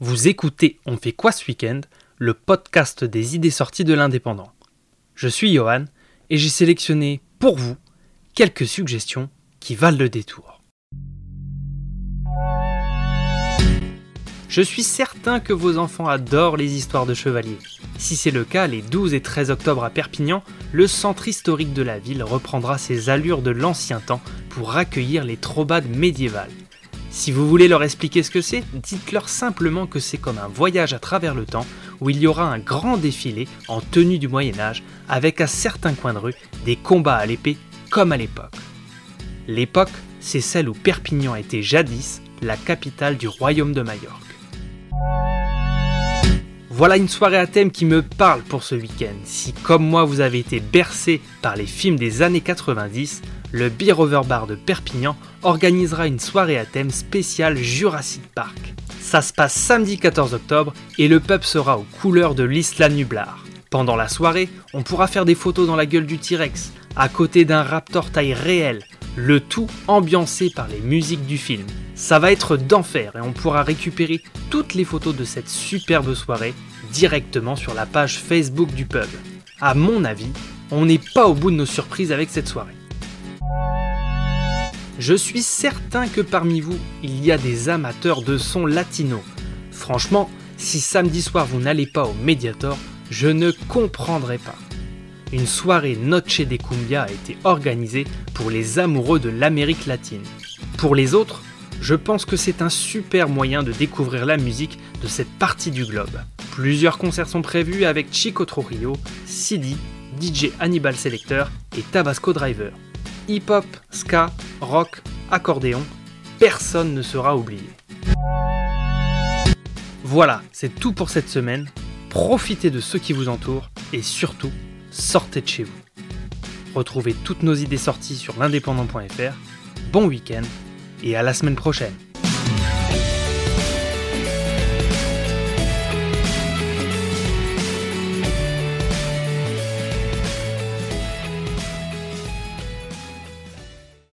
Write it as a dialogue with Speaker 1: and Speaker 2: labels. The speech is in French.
Speaker 1: Vous écoutez On fait quoi ce week-end Le podcast des idées sorties de l'indépendant. Je suis Johan et j'ai sélectionné pour vous quelques suggestions qui valent le détour. Je suis certain que vos enfants adorent les histoires de chevaliers. Si c'est le cas, les 12 et 13 octobre à Perpignan, le centre historique de la ville reprendra ses allures de l'ancien temps pour accueillir les trobades médiévales. Si vous voulez leur expliquer ce que c'est, dites-leur simplement que c'est comme un voyage à travers le temps où il y aura un grand défilé en tenue du Moyen Âge avec à certains coins de rue des combats à l'épée comme à l'époque. L'époque, c'est celle où Perpignan était jadis la capitale du royaume de Majorque. Voilà une soirée à thème qui me parle pour ce week-end. Si comme moi vous avez été bercé par les films des années 90, le Beer Over Bar de Perpignan organisera une soirée à thème spéciale Jurassic Park. Ça se passe samedi 14 octobre et le pub sera aux couleurs de l'Isla Nublar. Pendant la soirée, on pourra faire des photos dans la gueule du T-Rex, à côté d'un raptor taille réelle, le tout ambiancé par les musiques du film. Ça va être d'enfer et on pourra récupérer toutes les photos de cette superbe soirée directement sur la page Facebook du pub. À mon avis, on n'est pas au bout de nos surprises avec cette soirée. Je suis certain que parmi vous, il y a des amateurs de son latino. Franchement, si samedi soir vous n'allez pas au Mediator, je ne comprendrai pas. Une soirée Noche de Cumbia a été organisée pour les amoureux de l'Amérique latine. Pour les autres, je pense que c'est un super moyen de découvrir la musique de cette partie du globe. Plusieurs concerts sont prévus avec Chico Trujillo, Sidi, DJ Hannibal Selector et Tabasco Driver hip-hop, ska, rock, accordéon, personne ne sera oublié. Voilà, c'est tout pour cette semaine. Profitez de ceux qui vous entourent et surtout, sortez de chez vous. Retrouvez toutes nos idées sorties sur l'indépendant.fr. Bon week-end et à la semaine prochaine.